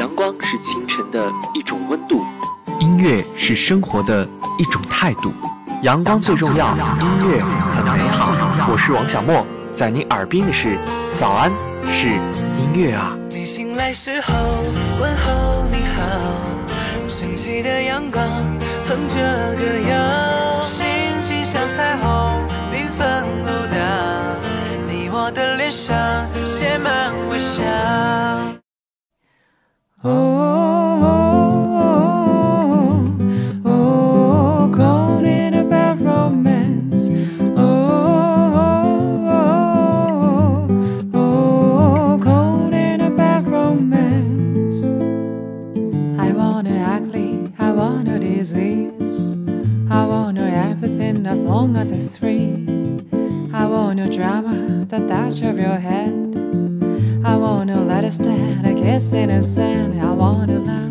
阳光是清晨的一种温度，音乐是生活的一种态度。阳光最重要，音乐很美好。我是王小莫，在你耳边的是早安，是音乐啊。你醒来时候问候你好，升起的阳光哼着歌谣，心情像彩虹缤纷舞蹈，你我的脸上写满。Oh oh oh, oh, oh, oh, caught in a bad romance. Oh, oh, oh, oh, caught in a bad romance. I want a ugly, I want a disease. I want no everything as long as it's free. I want no drama, the touch of your hand. I wanna let us stand, a kiss in the sand. I wanna love,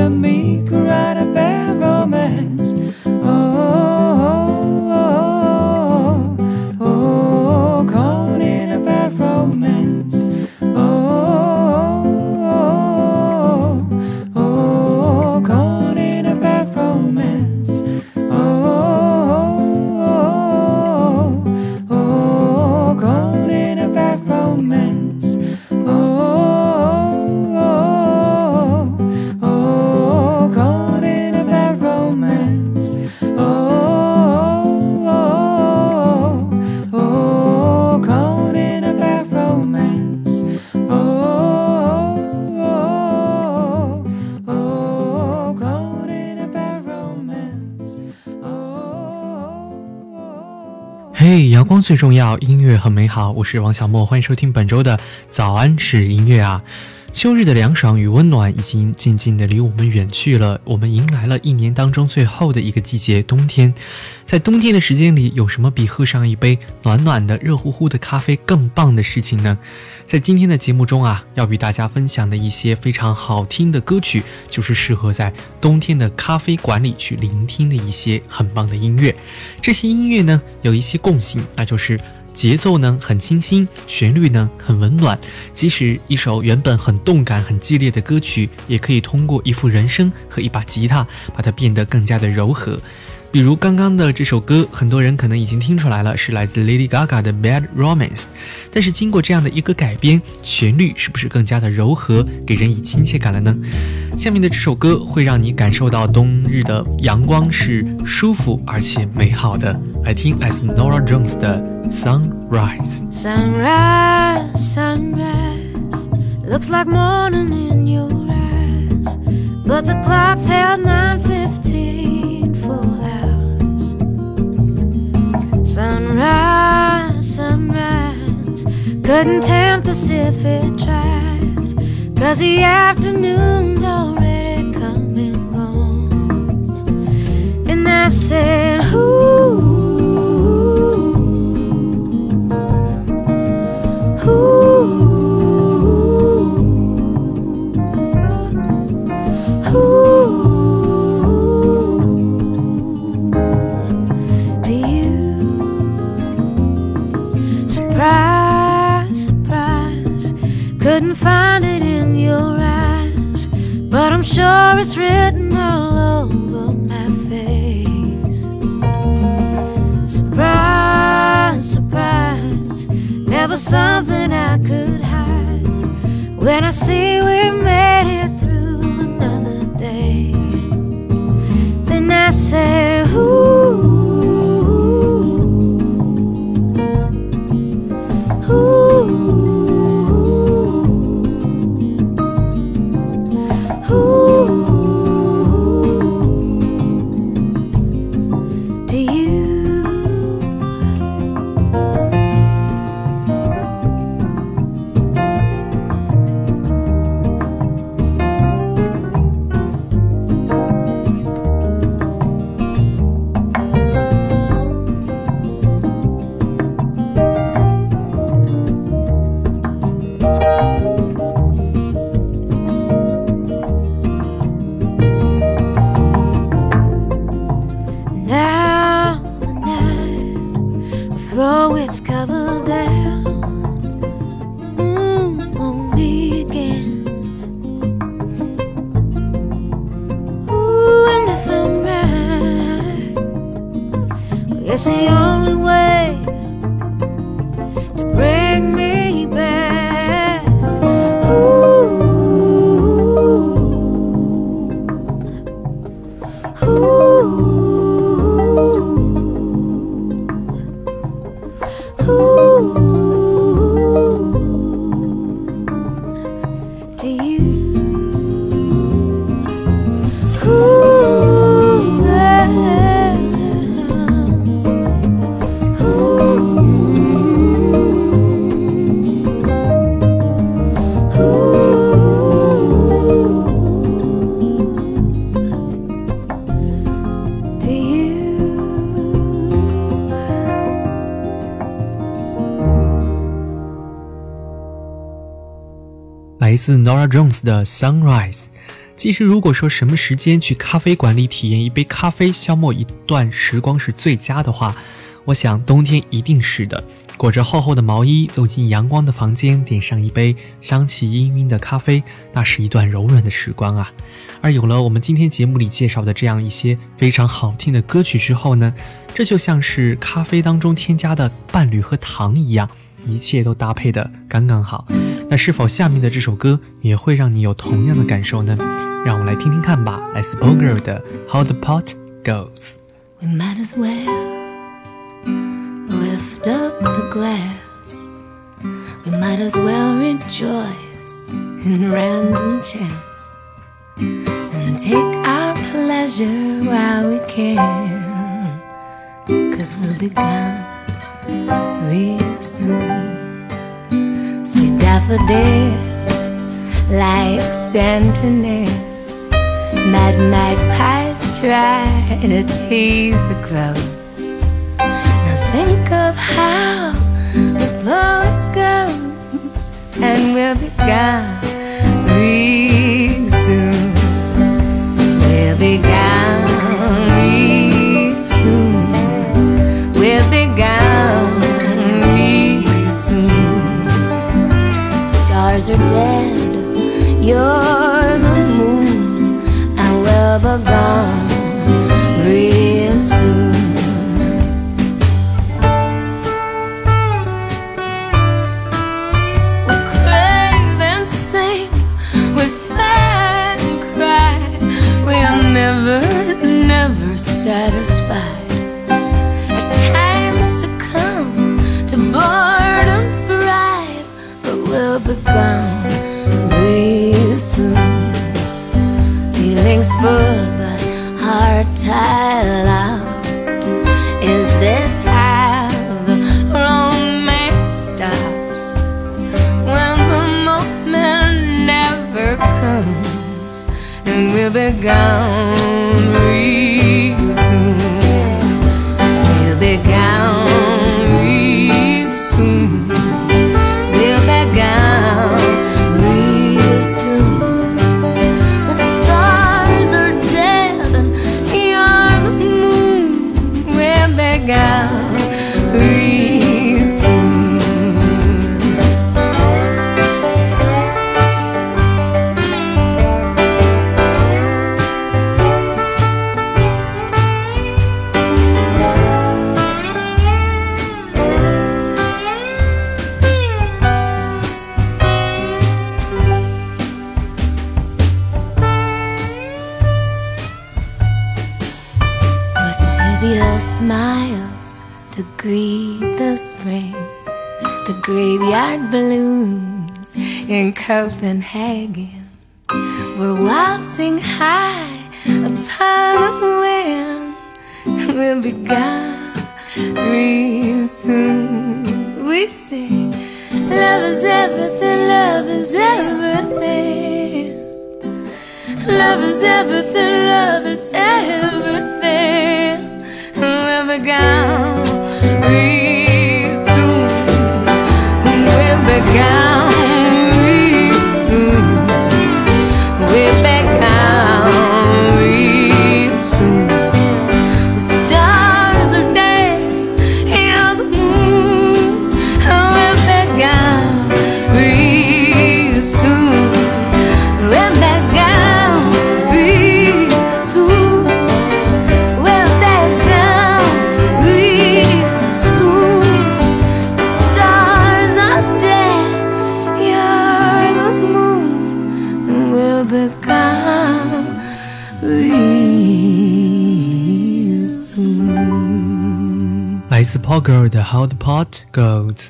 at me, cried 嘿，阳光最重要，音乐很美好。我是王小莫，欢迎收听本周的早安是音乐啊。秋日的凉爽与温暖已经渐渐地离我们远去了，我们迎来了一年当中最后的一个季节——冬天。在冬天的时间里，有什么比喝上一杯暖暖的、热乎乎的咖啡更棒的事情呢？在今天的节目中啊，要与大家分享的一些非常好听的歌曲，就是适合在冬天的咖啡馆里去聆听的一些很棒的音乐。这些音乐呢，有一些共性，那就是。节奏呢很清新，旋律呢很温暖。即使一首原本很动感、很激烈的歌曲，也可以通过一副人声和一把吉他，把它变得更加的柔和。比如刚刚的这首歌，很多人可能已经听出来了，是来自 Lady Gaga 的《Bad Romance》。但是经过这样的一个改编，旋律是不是更加的柔和，给人以亲切感了呢？下面的这首歌会让你感受到冬日的阳光是舒服而且美好的。来听来自 Nora Jones 的《Sunrise》。Looks like morning in your eyes, but the clock's held 9:15 Sunrise, sunrise, couldn't tempt us if it tried, 'cause the afternoon's already come and gone. And I said, Ooh. it's real. 自 Nora Jones 的 Sunrise。其实，如果说什么时间去咖啡馆里体验一杯咖啡，消磨一段时光是最佳的话，我想冬天一定是的。裹着厚厚的毛衣，走进阳光的房间，点上一杯香气氤氲的咖啡，那是一段柔软的时光啊。而有了我们今天节目里介绍的这样一些非常好听的歌曲之后呢，这就像是咖啡当中添加的伴侣和糖一样，一切都搭配的刚刚好。那是否下面的这首歌也会让你有同样的感受呢？让我们来听听看吧，来自 Boger 的《How the Pot Goes》。We might as well lift up the glass. We might as well rejoice in random chance and take our pleasure while we can. Cause we'll be gone real soon. Daffodils like sentinels. Mad magpies try to tease the crows. Now think of how the boat goes, and we'll be gone are dead. You're the moon, and we'll be Copenhagen. We're waltzing high upon a wind. We'll be gone real soon. We sing, Love is everything, love is everything. Love is everything, love is everything. We'll be gone real soon. We'll be gone soon. 来自 Paul Girl 的 How the Pot Goes。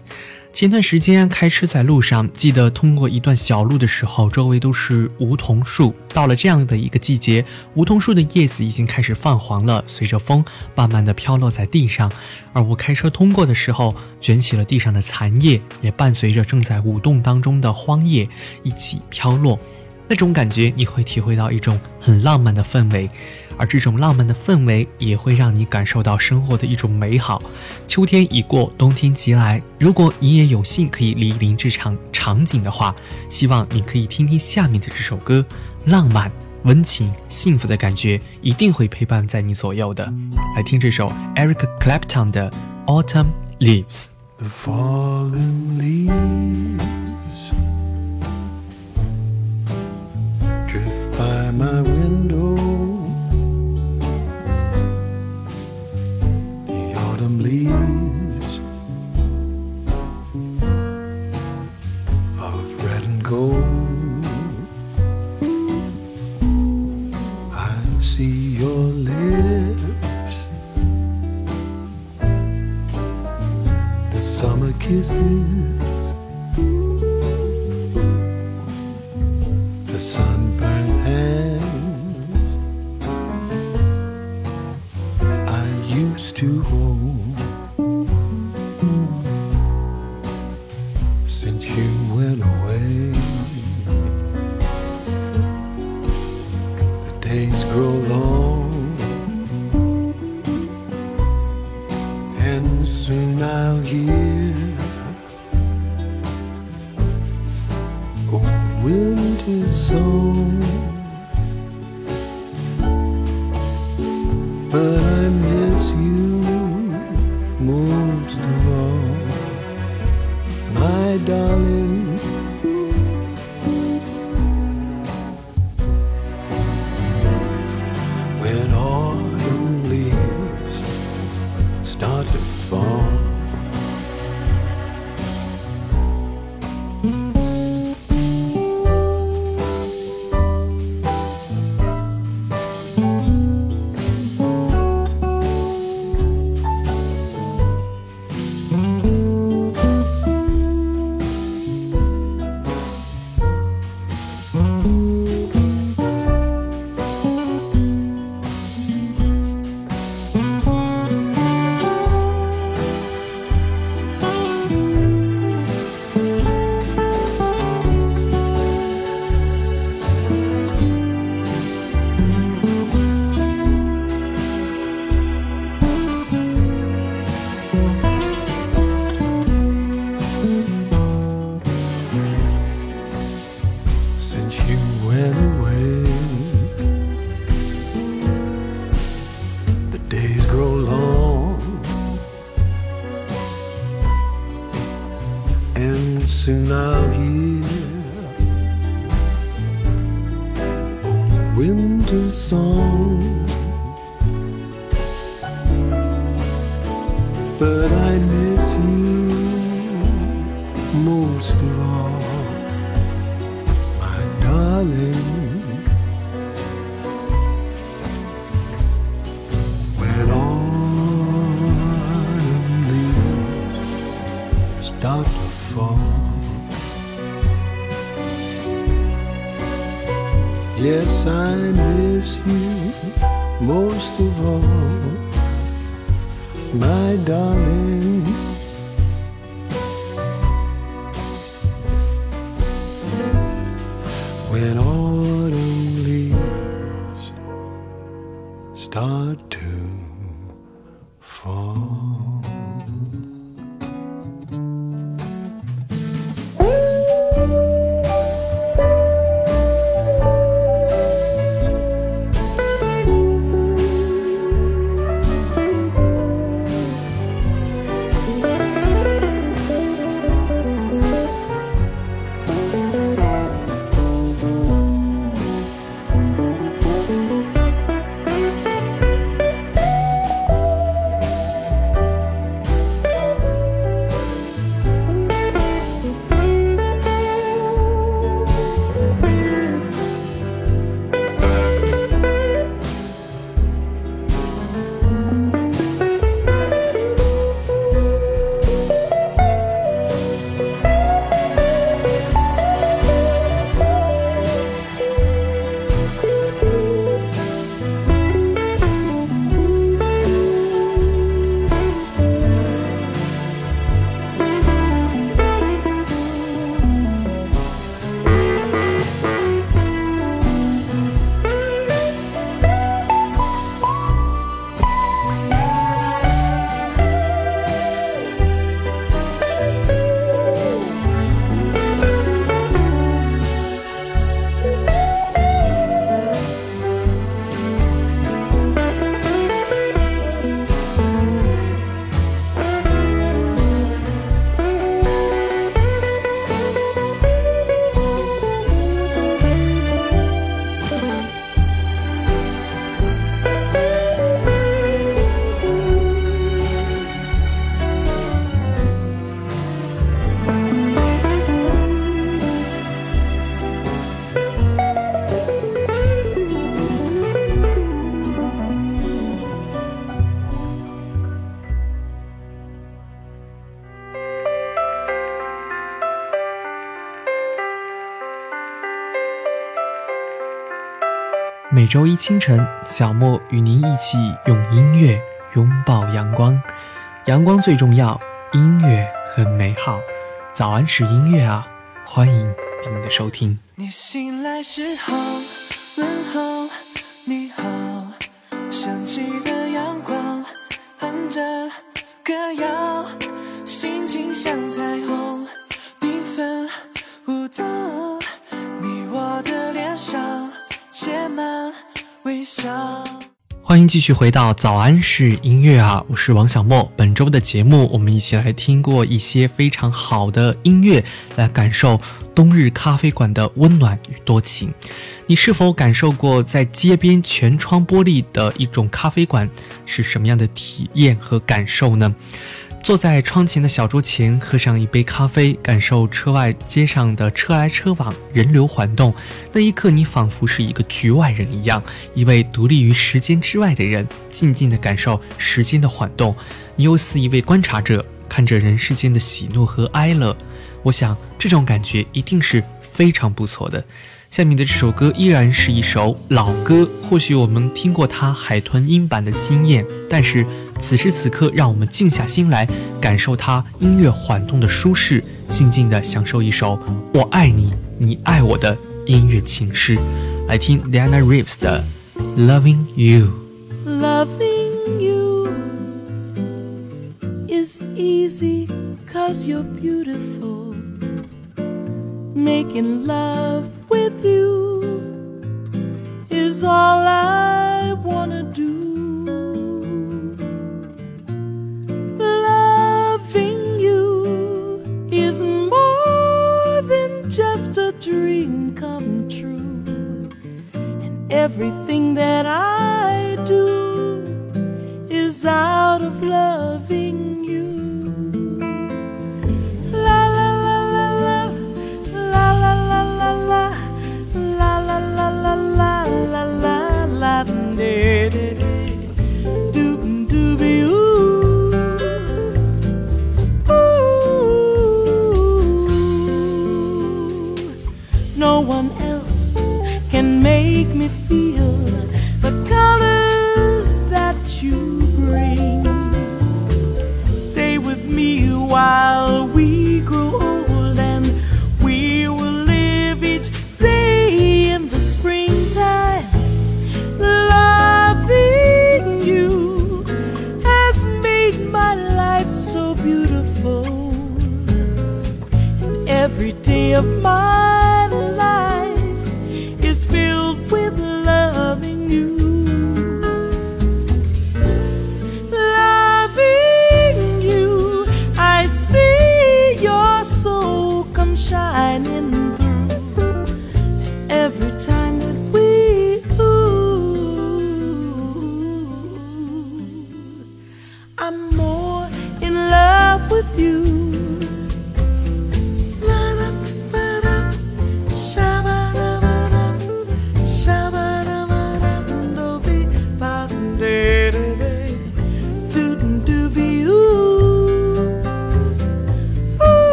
前段时间开车在路上，记得通过一段小路的时候，周围都是梧桐树。到了这样的一个季节，梧桐树的叶子已经开始泛黄了，随着风慢慢的飘落在地上。而我开车通过的时候，卷起了地上的残叶，也伴随着正在舞动当中的荒叶一起飘落。那种感觉，你会体会到一种很浪漫的氛围，而这种浪漫的氛围也会让你感受到生活的一种美好。秋天已过，冬天即来。如果你也有幸可以莅临这场场景的话，希望你可以听听下面的这首歌，浪漫、温情、幸福的感觉一定会陪伴在你左右的。来听这首 Eric Clapton 的《Autumn Leaves》。The fallen leaves drift by my window. Days grow long, and soon I'll hear a winter song. But I miss 周一清晨，小莫与您一起用音乐拥抱阳光。阳光最重要，音乐很美好。早安是音乐啊，欢迎您的收听。你醒来时候问候你好，升起的阳光哼着歌谣，心情像彩虹欢迎继续回到早安是音乐啊，我是王小莫。本周的节目，我们一起来听过一些非常好的音乐，来感受冬日咖啡馆的温暖与多情。你是否感受过在街边全窗玻璃的一种咖啡馆是什么样的体验和感受呢？坐在窗前的小桌前，喝上一杯咖啡，感受车外街上的车来车往，人流缓动。那一刻，你仿佛是一个局外人一样，一位独立于时间之外的人，静静地感受时间的缓动。你又似一位观察者，看着人世间的喜怒和哀乐。我想，这种感觉一定是非常不错的。下面的这首歌依然是一首老歌，或许我们听过它海豚音版的惊艳，但是此时此刻，让我们静下心来，感受它音乐缓动的舒适，静静的享受一首《我爱你，你爱我》的音乐情诗。来听 Diana Reeves 的《Loving You》。Loving you is easy cause you're beautiful. Making love with you is all I wanna do.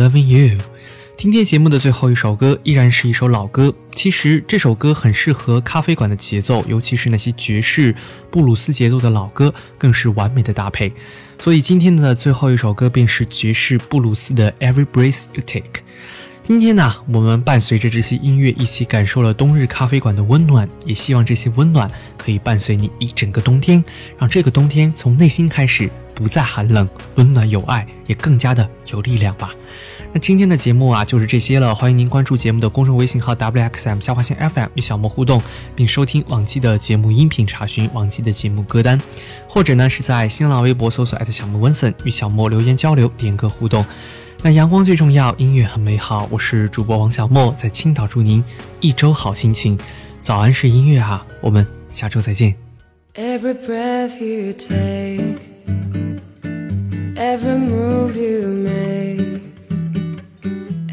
Loving You。今天节目的最后一首歌依然是一首老歌，其实这首歌很适合咖啡馆的节奏，尤其是那些爵士、布鲁斯节奏的老歌，更是完美的搭配。所以今天的最后一首歌便是爵士布鲁斯的 Every Breath You Take。今天呢，我们伴随着这些音乐一起感受了冬日咖啡馆的温暖，也希望这些温暖可以伴随你一整个冬天，让这个冬天从内心开始不再寒冷，温暖有爱，也更加的有力量吧。那今天的节目啊就是这些了，欢迎您关注节目的公众微信号 wxm 下划线 FM 与小莫互动，并收听往期的节目音频，查询往期的节目歌单，或者呢是在新浪微博搜索小莫温森与小莫留言交流、点歌互动。那阳光最重要，音乐很美好。我是主播王小莫，在青岛祝您一周好心情。早安是音乐啊，我们下周再见。Every breath you take, every move you make,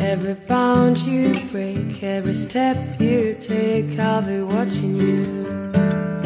every bound you break, every step you take, I'll be watching you.